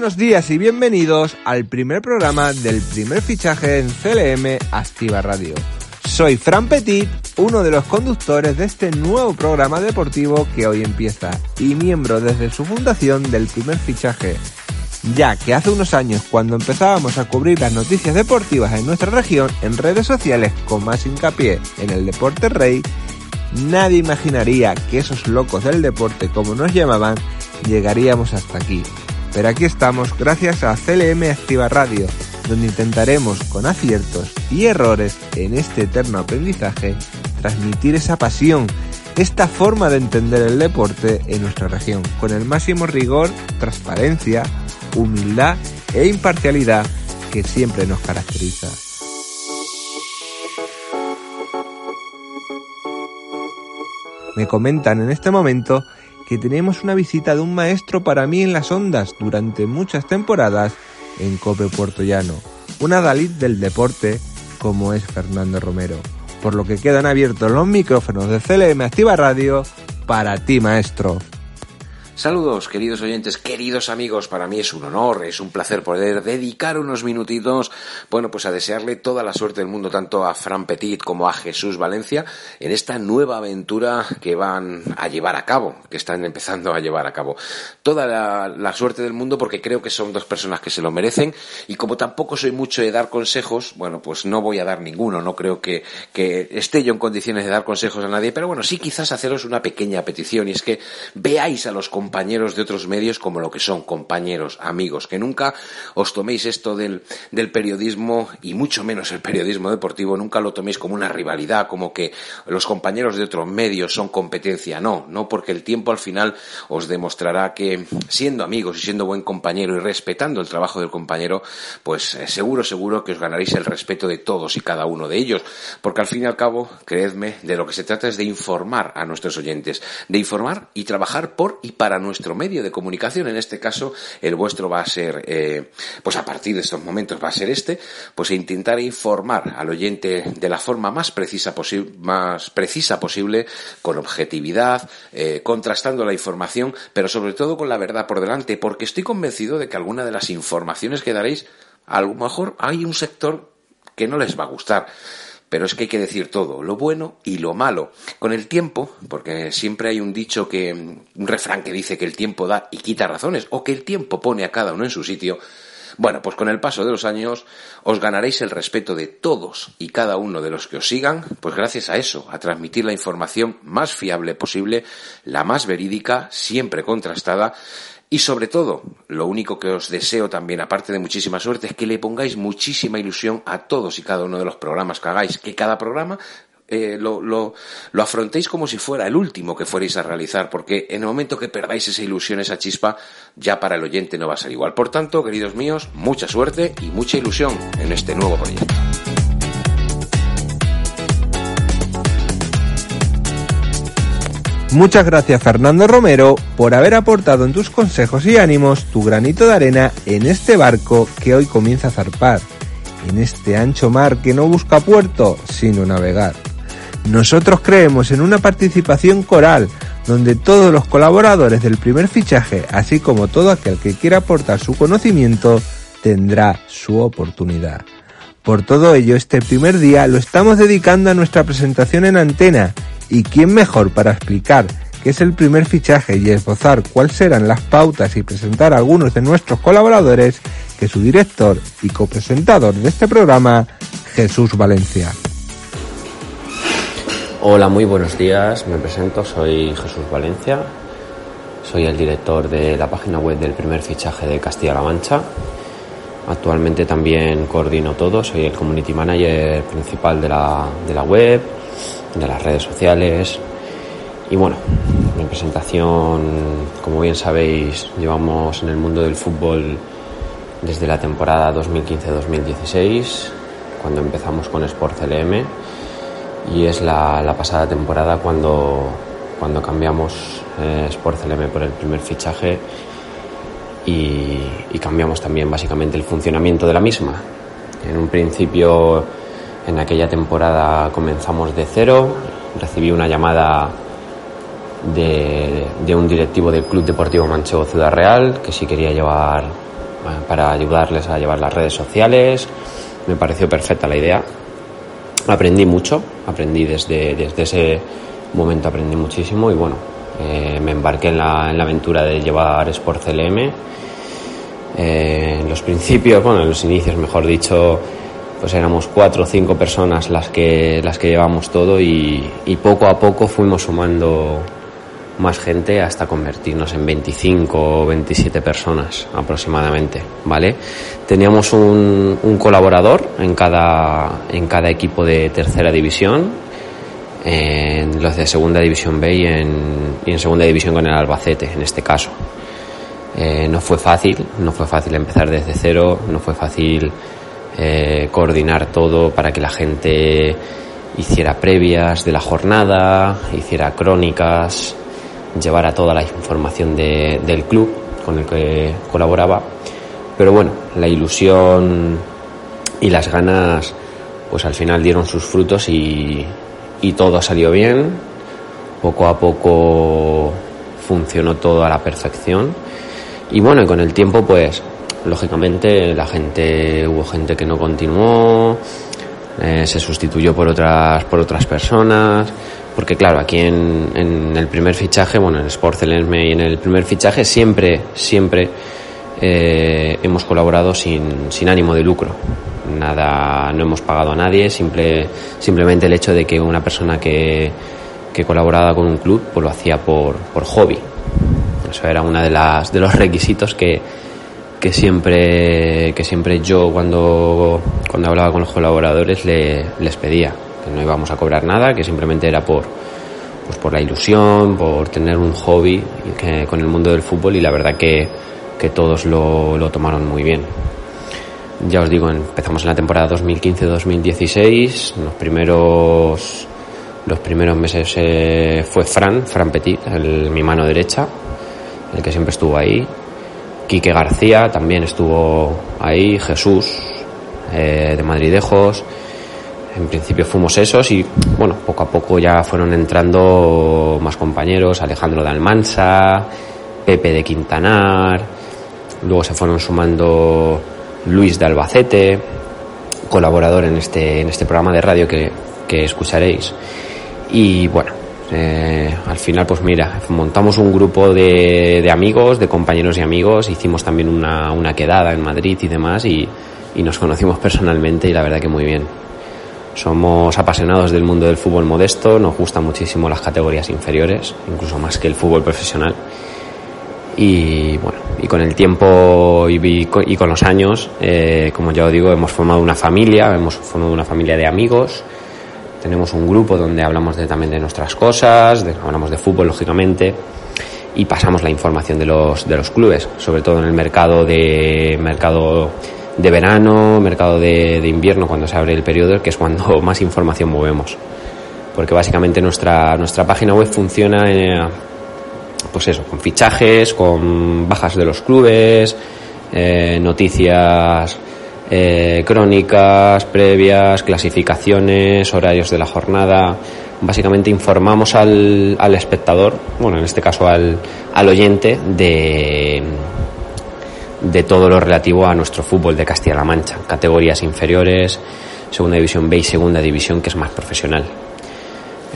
buenos días y bienvenidos al primer programa del primer fichaje en CLM Activa Radio. Soy Fran Petit, uno de los conductores de este nuevo programa deportivo que hoy empieza y miembro desde su fundación del primer fichaje. Ya que hace unos años cuando empezábamos a cubrir las noticias deportivas en nuestra región en redes sociales con más hincapié en el deporte rey, nadie imaginaría que esos locos del deporte como nos llamaban llegaríamos hasta aquí. Pero aquí estamos gracias a CLM Activa Radio, donde intentaremos con aciertos y errores en este eterno aprendizaje transmitir esa pasión, esta forma de entender el deporte en nuestra región, con el máximo rigor, transparencia, humildad e imparcialidad que siempre nos caracteriza. Me comentan en este momento que tenemos una visita de un maestro para mí en las ondas durante muchas temporadas en Cope Puerto Llano, una Dalit del deporte como es Fernando Romero, por lo que quedan abiertos los micrófonos de CLM Activa Radio para ti maestro. Saludos, queridos oyentes, queridos amigos. Para mí es un honor, es un placer poder dedicar unos minutitos, bueno, pues a desearle toda la suerte del mundo, tanto a Fran Petit como a Jesús Valencia, en esta nueva aventura que van a llevar a cabo, que están empezando a llevar a cabo. Toda la, suerte del mundo, porque creo que son dos personas que se lo merecen, y como tampoco soy mucho de dar consejos, bueno, pues no voy a dar ninguno, no creo que, esté yo en condiciones de dar consejos a nadie, pero bueno, sí quizás haceros una pequeña petición, y es que veáis a los compañeros compañeros de otros medios como lo que son compañeros, amigos, que nunca os toméis esto del, del periodismo y mucho menos el periodismo deportivo, nunca lo toméis como una rivalidad, como que los compañeros de otros medios son competencia, no, no, porque el tiempo al final os demostrará que siendo amigos y siendo buen compañero y respetando el trabajo del compañero, pues eh, seguro, seguro que os ganaréis el respeto de todos y cada uno de ellos, porque al fin y al cabo, creedme, de lo que se trata es de informar a nuestros oyentes, de informar y trabajar por y para nuestro medio de comunicación, en este caso el vuestro va a ser, eh, pues a partir de estos momentos va a ser este, pues intentar informar al oyente de la forma más precisa, más precisa posible, con objetividad, eh, contrastando la información, pero sobre todo con la verdad por delante, porque estoy convencido de que alguna de las informaciones que daréis, a lo mejor hay un sector que no les va a gustar pero es que hay que decir todo, lo bueno y lo malo. Con el tiempo, porque siempre hay un dicho que, un refrán que dice que el tiempo da y quita razones, o que el tiempo pone a cada uno en su sitio, bueno, pues con el paso de los años os ganaréis el respeto de todos y cada uno de los que os sigan, pues gracias a eso, a transmitir la información más fiable posible, la más verídica, siempre contrastada, y sobre todo, lo único que os deseo también, aparte de muchísima suerte, es que le pongáis muchísima ilusión a todos y cada uno de los programas que hagáis, que cada programa eh, lo, lo, lo, afrontéis como si fuera el último que fuerais a realizar, porque en el momento que perdáis esa ilusión, esa chispa, ya para el oyente no va a ser igual. Por tanto, queridos míos, mucha suerte y mucha ilusión en este nuevo proyecto. Muchas gracias Fernando Romero por haber aportado en tus consejos y ánimos tu granito de arena en este barco que hoy comienza a zarpar, en este ancho mar que no busca puerto sino navegar. Nosotros creemos en una participación coral donde todos los colaboradores del primer fichaje, así como todo aquel que quiera aportar su conocimiento, tendrá su oportunidad. Por todo ello, este primer día lo estamos dedicando a nuestra presentación en antena ¿Y quién mejor para explicar que es el primer fichaje y esbozar cuáles serán las pautas y presentar a algunos de nuestros colaboradores, que su director y copresentador de este programa, Jesús Valencia. Hola, muy buenos días. Me presento, soy Jesús Valencia. Soy el director de la página web del primer fichaje de Castilla-La Mancha. Actualmente también coordino todo, soy el community manager principal de la, de la web, de las redes sociales. Y bueno, mi presentación, como bien sabéis, llevamos en el mundo del fútbol desde la temporada 2015-2016, cuando empezamos con Sport CLM, y es la, pasada temporada cuando, cuando cambiamos eh, Sport por el primer fichaje y cambiamos también básicamente el funcionamiento de la misma. En un principio, en aquella temporada comenzamos de cero, recibí una llamada de, un directivo del Club Deportivo Manchego Ciudad Real que sí quería llevar para ayudarles a llevar las redes sociales. Me pareció perfecta la idea. Aprendí mucho, aprendí desde, desde ese momento, aprendí muchísimo y bueno, eh, me embarqué en la, en la, aventura de llevar Sport CLM. Eh, en los principios, bueno, en los inicios, mejor dicho, pues éramos cuatro o cinco personas las que, las que llevamos todo y, y poco a poco fuimos sumando más gente hasta convertirnos en 25 o 27 personas aproximadamente, ¿vale? Teníamos un, un colaborador en cada, en cada equipo de tercera división, en los de segunda división B y en, y en segunda división con el Albacete, en este caso. Eh, no fue fácil, no fue fácil empezar desde cero, no fue fácil eh, coordinar todo para que la gente hiciera previas de la jornada, hiciera crónicas, llevara toda la información de, del club con el que colaboraba. Pero bueno, la ilusión y las ganas pues al final dieron sus frutos y, y todo salió bien. Poco a poco funcionó todo a la perfección. Y bueno, con el tiempo pues lógicamente la gente hubo gente que no continuó, eh, se sustituyó por otras por otras personas porque claro, aquí en, en, el primer fichaje, bueno, en Sport CLM y en el primer fichaje siempre, siempre eh, hemos colaborado sin, sin, ánimo de lucro. Nada, no hemos pagado a nadie, simple, simplemente el hecho de que una persona que, que colaboraba con un club, pues lo hacía por, por hobby. Eso era uno de, las, de los requisitos que, que siempre, que siempre yo cuando, cuando hablaba con los colaboradores le, les pedía que no íbamos a cobrar nada, que simplemente era por, pues por la ilusión, por tener un hobby con el mundo del fútbol y la verdad que, que todos lo, lo, tomaron muy bien. Ya os digo, empezamos en la temporada 2015-2016, los primeros los primeros meses eh, fue Fran, Fran Petit, el, mi mano derecha, el que siempre estuvo ahí. Quique García también estuvo ahí, Jesús, eh, de Madridejos, en principio fuimos esos y bueno, poco a poco ya fueron entrando más compañeros, Alejandro de Almansa, Pepe de Quintanar, luego se fueron sumando Luis de Albacete, colaborador en este, en este programa de radio que, que escucharéis. Y bueno, eh, al final pues mira, montamos un grupo de, de, amigos, de compañeros y amigos, hicimos también una, quedada en Madrid y demás y, y nos conocimos personalmente y la verdad que muy bien. Somos apasionados del mundo del fútbol modesto, nos gustan muchísimo las categorías inferiores, incluso más que el fútbol profesional. Y bueno, y con el tiempo y, y con los años, eh, como ya os digo, hemos formado una familia, hemos formado una familia de amigos. Tenemos un grupo donde hablamos de, también de nuestras cosas, hablamos de fútbol, lógicamente, y pasamos la información de los, de los clubes, sobre todo en el mercado de mercado de verano, mercado de, invierno, cuando se abre el periodo, que es cuando más información movemos. Porque básicamente nuestra, nuestra página web funciona, eh, pues eso, con fichajes, con bajas de los clubes, eh, noticias, eh, crónicas previas, clasificaciones, horarios de la jornada. Básicamente informamos al, al espectador, bueno, en este caso al, al oyente, de de todo lo relativo a nuestro fútbol de Castilla-La Mancha, categorías inferiores, segunda división B y segunda división que es más profesional.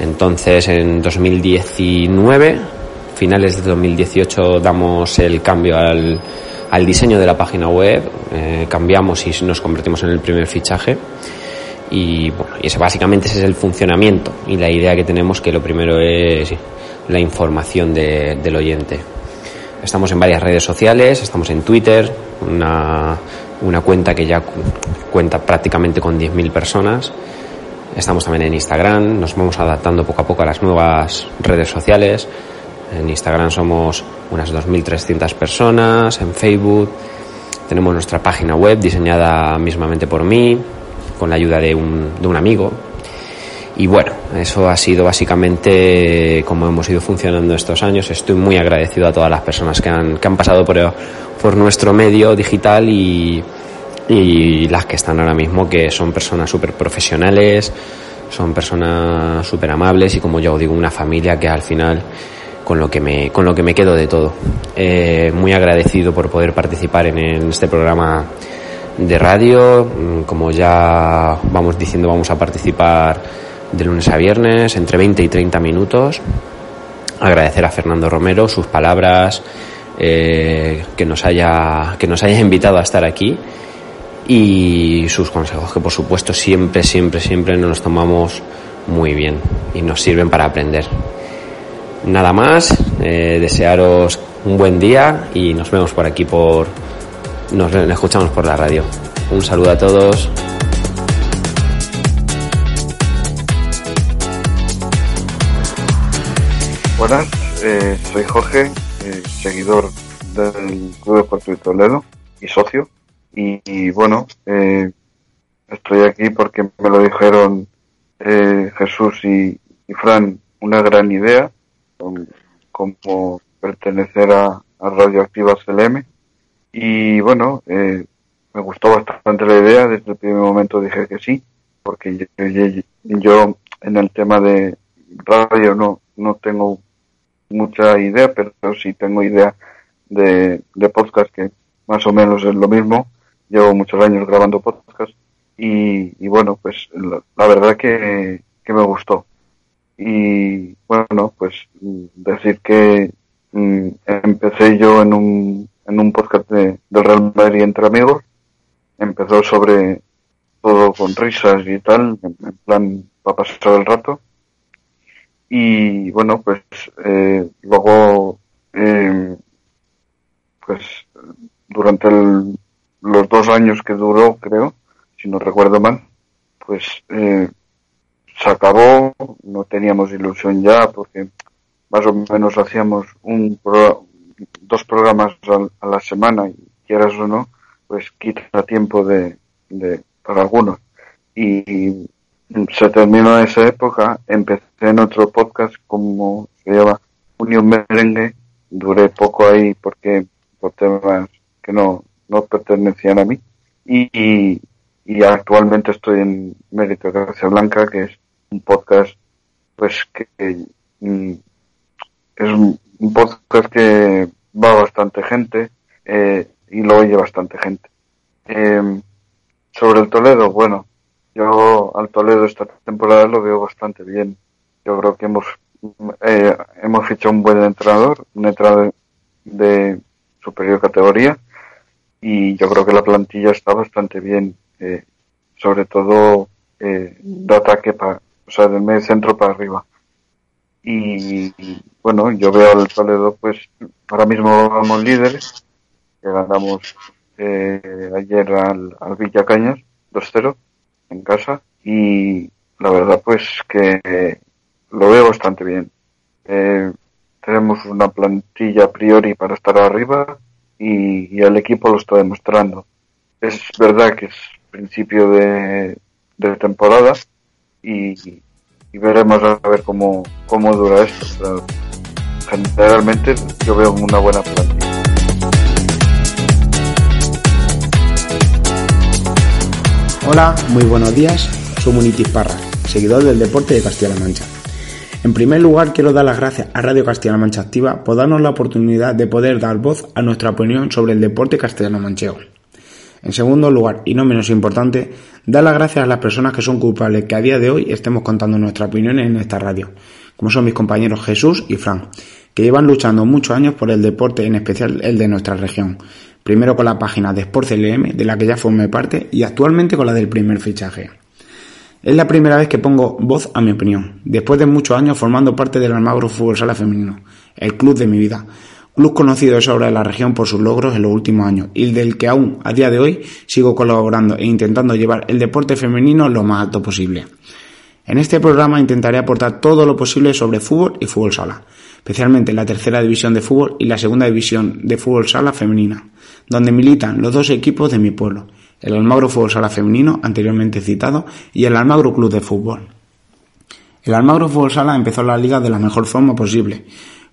Entonces, en 2019, finales de 2018, damos el cambio al, al diseño de la página web, eh, cambiamos y nos convertimos en el primer fichaje. Y bueno, y ese básicamente ese es el funcionamiento y la idea que tenemos que lo primero es la información de, del oyente. Estamos en varias redes sociales, estamos en Twitter, una, una cuenta que ya cuenta prácticamente con 10.000 personas. Estamos también en Instagram, nos vamos adaptando poco a poco a las nuevas redes sociales. En Instagram somos unas 2.300 personas, en Facebook tenemos nuestra página web diseñada mismamente por mí, con la ayuda de un, de un amigo. Y bueno, eso ha sido básicamente como hemos ido funcionando estos años. Estoy muy agradecido a todas las personas que han, que han pasado por, por nuestro medio digital y, y las que están ahora mismo, que son personas súper profesionales, son personas súper amables y como ya os digo, una familia que al final con lo que me, con lo que me quedo de todo. Eh, muy agradecido por poder participar en, este programa de radio. Mm, Como ya vamos diciendo, vamos a participar de lunes a viernes, entre 20 y 30 minutos. Agradecer a Fernando Romero sus palabras, eh, que, nos haya, que nos haya invitado a estar aquí y sus consejos, que por supuesto siempre, siempre, siempre nos los tomamos muy bien y nos sirven para aprender. Nada más, eh, desearos un buen día y nos vemos por aquí por, nos escuchamos por la radio. Un saludo a todos. Buenas, eh, soy Jorge, eh, seguidor del Club Deportivo de Toledo y socio. Y, bueno, estoy aquí porque me lo dijeron Jesús y Fran, una gran idea, como pertenecer a, a Radioactiva CLM. Y bueno, eh, me gustó bastante la idea, desde el primer momento dije que sí, porque yo, yo- en el tema de radio no, no tengo mucha idea, pero sí tengo idea de, de podcast que más o menos es lo mismo. Llevo muchos años grabando podcast y, y bueno, pues la, la verdad que, que me gustó. Y bueno, pues decir que mm, empecé yo en un, en un podcast de, del Real Madrid entre amigos. Empezó sobre todo con risas y tal, en, en plan para pasar el rato. Y bueno, pues eh, luego, eh, pues durante el- los dos años que duró, creo, si no recuerdo mal, pues eh, se acabó, no teníamos ilusión ya porque más o menos hacíamos un pro- dos programas a la semana y quieras o no, pues quita tiempo de, de para algunos. Y se terminó esa época, empecé en otro podcast como se llama Unión Merengue, duré poco ahí porque por temas que no, no pertenecían a mí y, y, actualmente estoy en Meritocracia Blanca que es un podcast pues que mm, es un, podcast que va bastante gente eh, y lo oye bastante gente. Eh, sobre el Toledo, bueno, yo al Toledo esta temporada lo veo bastante bien. Yo creo que hemos eh, hemos fichado un buen entrenador, un entrenador de superior categoría y yo creo que la plantilla está bastante bien, eh, sobre todo eh, de ataque para, o sea, del medio centro para arriba. Y, bueno, yo veo al Toledo, pues ahora mismo vamos líderes, que ganamos eh, ayer al, al Villa Cañas 2-0 en casa y la verdad pues que lo veo bastante bien. Eh, tenemos una plantilla a priori para estar arriba y, y el equipo lo está demostrando. Es verdad que es principio de, de temporada y, veremos a ver cómo, cómo dura esto. Generalmente yo veo una buena plantilla. Hola, muy buenos días. Soy Munitis Parra, seguidor del deporte de Castilla-La Mancha. En primer lugar, quiero dar las gracias a Radio Castilla-La Mancha Activa por darnos la oportunidad de poder dar voz a nuestra opinión sobre el deporte castellano-manchego. En segundo lugar, y no menos importante, dar las gracias a las personas que son culpables que a día de hoy estemos contando nuestra opinión en esta radio, como son mis compañeros Jesús y Fran, que llevan luchando muchos años por el deporte, en especial el de nuestra región. Primero con la página de Sport CLM, de la que ya formé parte, y actualmente con la del primer fichaje. Es la primera vez que pongo voz a mi opinión, después de muchos años formando parte del Almagro Fútbol Sala Femenino, el club de mi vida, club conocido de sobra de la región por sus logros en los últimos años y del que aún a día de hoy sigo colaborando e intentando llevar el deporte femenino lo más alto posible. En este programa intentaré aportar todo lo posible sobre fútbol y fútbol sala, especialmente la tercera división de fútbol y la segunda división de fútbol sala femenina, donde militan los dos equipos de mi pueblo, el Almagro Fútbol Sala Femenino, anteriormente citado, y el Almagro Club de Fútbol. El Almagro Fútbol Sala empezó la liga de la mejor forma posible,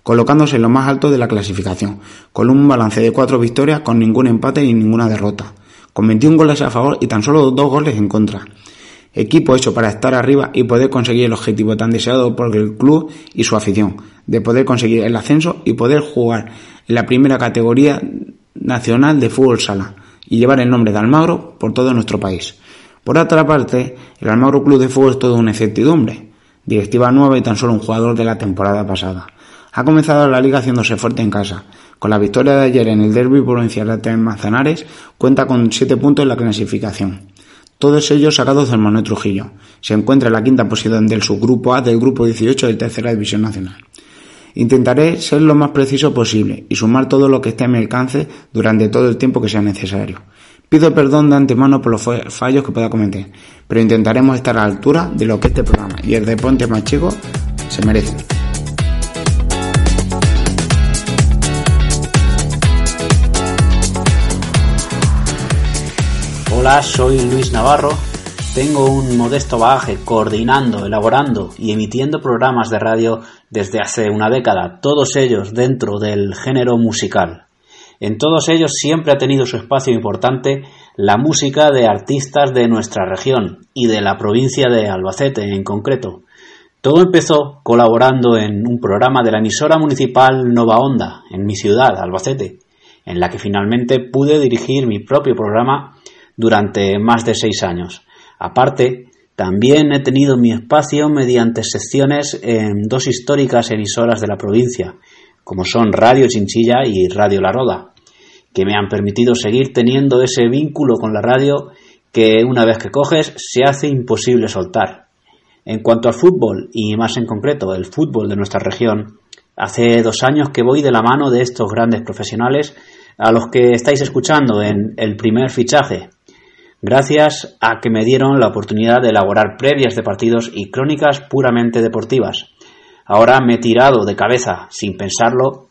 colocándose en lo más alto de la clasificación, con un balance de cuatro victorias con ningún empate y ninguna derrota, con 21 goles a favor y tan solo dos goles en contra. Equipo hecho para estar arriba y poder conseguir el objetivo tan deseado por el club y su afición, de poder conseguir el ascenso y poder jugar en la primera categoría nacional de fútbol sala y llevar el nombre de Almagro por todo nuestro país. Por otra parte, el Almagro Club de Fútbol es toda una incertidumbre. Directiva nueva y tan solo un jugador de la temporada pasada. Ha comenzado la liga haciéndose fuerte en casa. Con la victoria de ayer en el derby provincial de Manzanares, cuenta con 7 puntos en la clasificación. Todos ellos sacados del Manuel Trujillo. Se encuentra en la quinta posición del subgrupo A del grupo 18 de Tercera División Nacional. Intentaré ser lo más preciso posible y sumar todo lo que esté a mi alcance durante todo el tiempo que sea necesario. Pido perdón de antemano por los fallos que pueda cometer, pero intentaremos estar a la altura de lo que este programa y el de Ponte Más se merecen. Hola, soy Luis Navarro. Tengo un modesto bagaje coordinando, elaborando y emitiendo programas de radio desde hace una década, todos ellos dentro del género musical. En todos ellos siempre ha tenido su espacio importante la música de artistas de nuestra región y de la provincia de Albacete en concreto. Todo empezó colaborando en un programa de la emisora municipal Nova Onda, en mi ciudad, Albacete, en la que finalmente pude dirigir mi propio programa durante más de seis años. Aparte, también he tenido mi espacio mediante secciones en dos históricas emisoras de la provincia, como son Radio Chinchilla y Radio La Roda, que me han permitido seguir teniendo ese vínculo con la radio que una vez que coges se hace imposible soltar. En cuanto al fútbol, y más en concreto el fútbol de nuestra región, hace dos años que voy de la mano de estos grandes profesionales a los que estáis escuchando en el primer fichaje, gracias a que me dieron la oportunidad de elaborar previas de partidos y crónicas puramente deportivas. Ahora me he tirado de cabeza, sin pensarlo,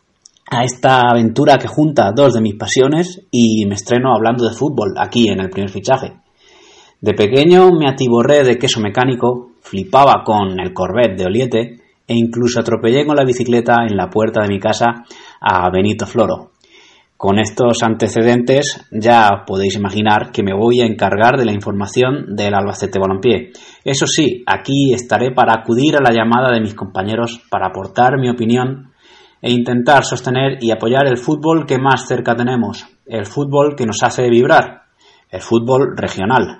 a esta aventura que junta dos de mis pasiones y me estreno hablando de fútbol aquí en el primer fichaje. De pequeño me atiborré de queso mecánico, flipaba con el Corvette de Oliete e incluso atropellé con la bicicleta en la puerta de mi casa a Benito Floro, con estos antecedentes ya podéis imaginar que me voy a encargar de la información del Albacete Balompié. Eso sí, aquí estaré para acudir a la llamada de mis compañeros para aportar mi opinión e intentar sostener y apoyar el fútbol que más cerca tenemos, el fútbol que nos hace vibrar, el fútbol regional.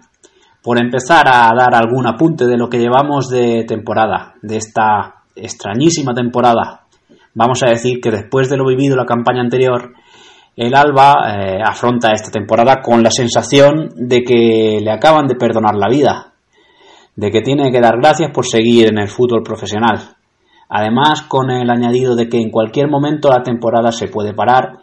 Por empezar a dar algún apunte de lo que llevamos de temporada, de esta extrañísima temporada, vamos a decir que después de lo vivido la campaña anterior, el Alba eh, afronta esta temporada con la sensación de que le acaban de perdonar la vida, de que tiene que dar gracias por seguir en el fútbol profesional. Además, con el añadido de que en cualquier momento la temporada se puede parar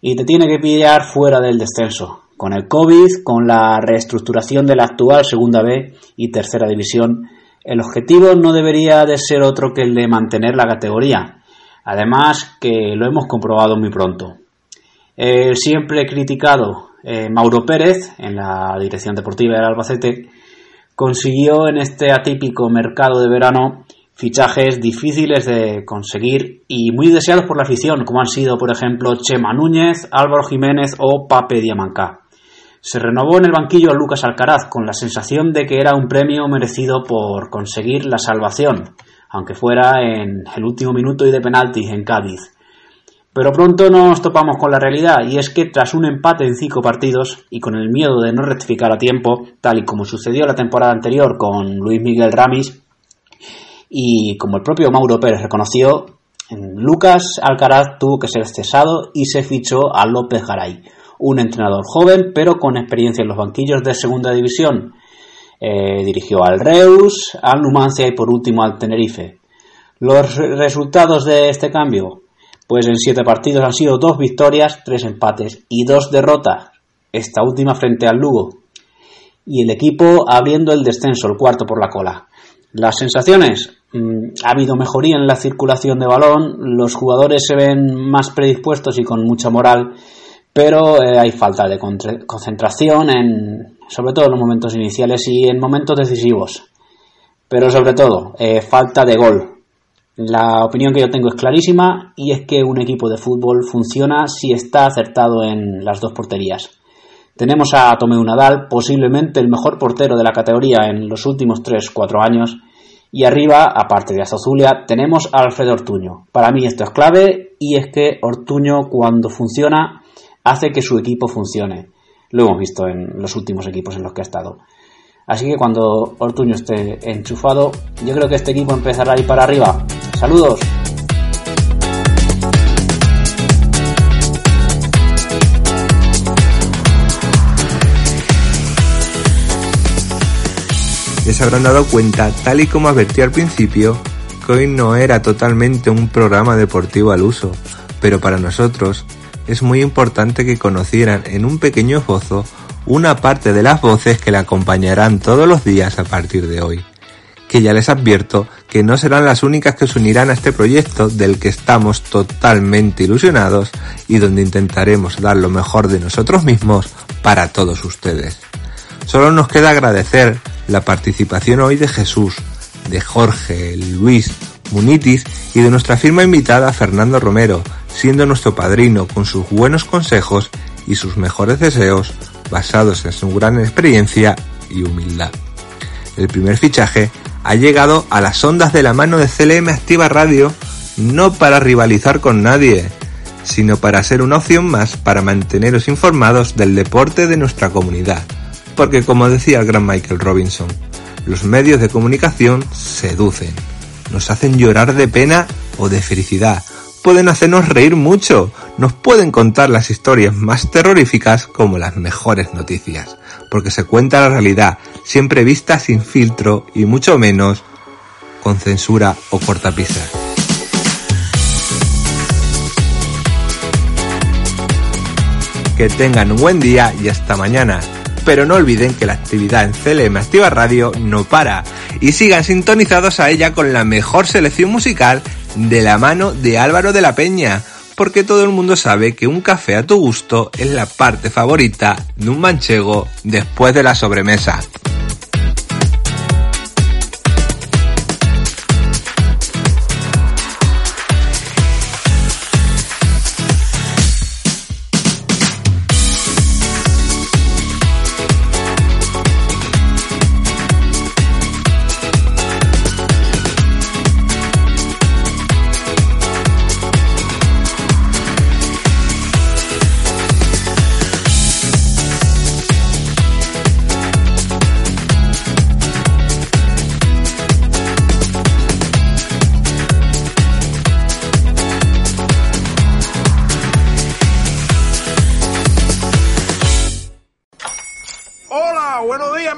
y te tiene que pillar fuera del descenso. Con el COVID, con la reestructuración de la actual Segunda B y Tercera División, el objetivo no debería de ser otro que el de mantener la categoría. Además, que lo hemos comprobado muy pronto. El siempre criticado eh, Mauro Pérez, en la dirección deportiva del Albacete, consiguió en este atípico mercado de verano fichajes difíciles de conseguir y muy deseados por la afición, como han sido, por ejemplo, Chema Núñez, Álvaro Jiménez o Pape Diamancá. Se renovó en el banquillo a Lucas Alcaraz con la sensación de que era un premio merecido por conseguir la salvación, aunque fuera en el último minuto y de penaltis en Cádiz. Pero pronto nos topamos con la realidad y es que tras un empate en cinco partidos y con el miedo de no rectificar a tiempo, tal y como sucedió la temporada anterior con Luis Miguel Ramis y como el propio Mauro Pérez reconoció, Lucas Alcaraz tuvo que ser cesado y se fichó a López Garay, un entrenador joven pero con experiencia en los banquillos de segunda división. Eh, dirigió al Reus, al Numancia y por último al Tenerife. Los resultados de este cambio, pues en siete partidos han sido dos victorias, tres empates y dos derrotas, esta última frente al Lugo. Y el equipo abriendo el descenso, el cuarto por la cola. Las sensaciones, mm, ha habido mejoría en la circulación de balón, los jugadores se ven más predispuestos y con mucha moral, pero eh, hay falta de concentración en, sobre todo en los momentos iniciales y en momentos decisivos. Pero sobre todo, eh, falta de gol. La opinión que yo tengo es clarísima y es que un equipo de fútbol funciona si está acertado en las dos porterías. Tenemos a Tomeu Nadal, posiblemente el mejor portero de la categoría en los últimos 3-4 años. Y arriba, aparte de Azozulia, tenemos a Alfredo Ortuño. Para mí esto es clave y es que Ortuño cuando funciona hace que su equipo funcione. Lo hemos visto en los últimos equipos en los que ha estado. Así que cuando Ortuño esté enchufado, yo creo que este equipo empezará a ir para arriba. Saludos. Ya se habrán dado cuenta, tal y como advertí al principio, que hoy no era totalmente un programa deportivo al uso, pero para nosotros es muy importante que conocieran en un pequeño esbozo una parte de las voces que le acompañarán todos los días a partir de hoy. Que ya les advierto que no serán las únicas que se unirán a este proyecto del que estamos totalmente ilusionados y donde intentaremos dar lo mejor de nosotros mismos para todos ustedes. Solo nos queda agradecer la participación hoy de Jesús, de Jorge, Luis, Munitis y de nuestra firma invitada Fernando Romero, siendo nuestro padrino con sus buenos consejos y sus mejores deseos basados en su gran experiencia y humildad. El primer fichaje ha llegado a las ondas de la mano de CLM Activa Radio no para rivalizar con nadie, sino para ser una opción más para manteneros informados del deporte de nuestra comunidad. Porque como decía el gran Michael Robinson, los medios de comunicación seducen, nos hacen llorar de pena o de felicidad, pueden hacernos reír mucho, nos pueden contar las historias más terroríficas como las mejores noticias, porque se cuenta la realidad, siempre vista sin filtro y mucho menos con censura o cortapisas. Que tengan un buen día y hasta mañana pero no olviden que la actividad en CLM Activa Radio no para y sigan sintonizados a ella con la mejor selección musical de la mano de Álvaro de la Peña, porque todo el mundo sabe que un café a tu gusto es la parte favorita de un manchego después de la sobremesa.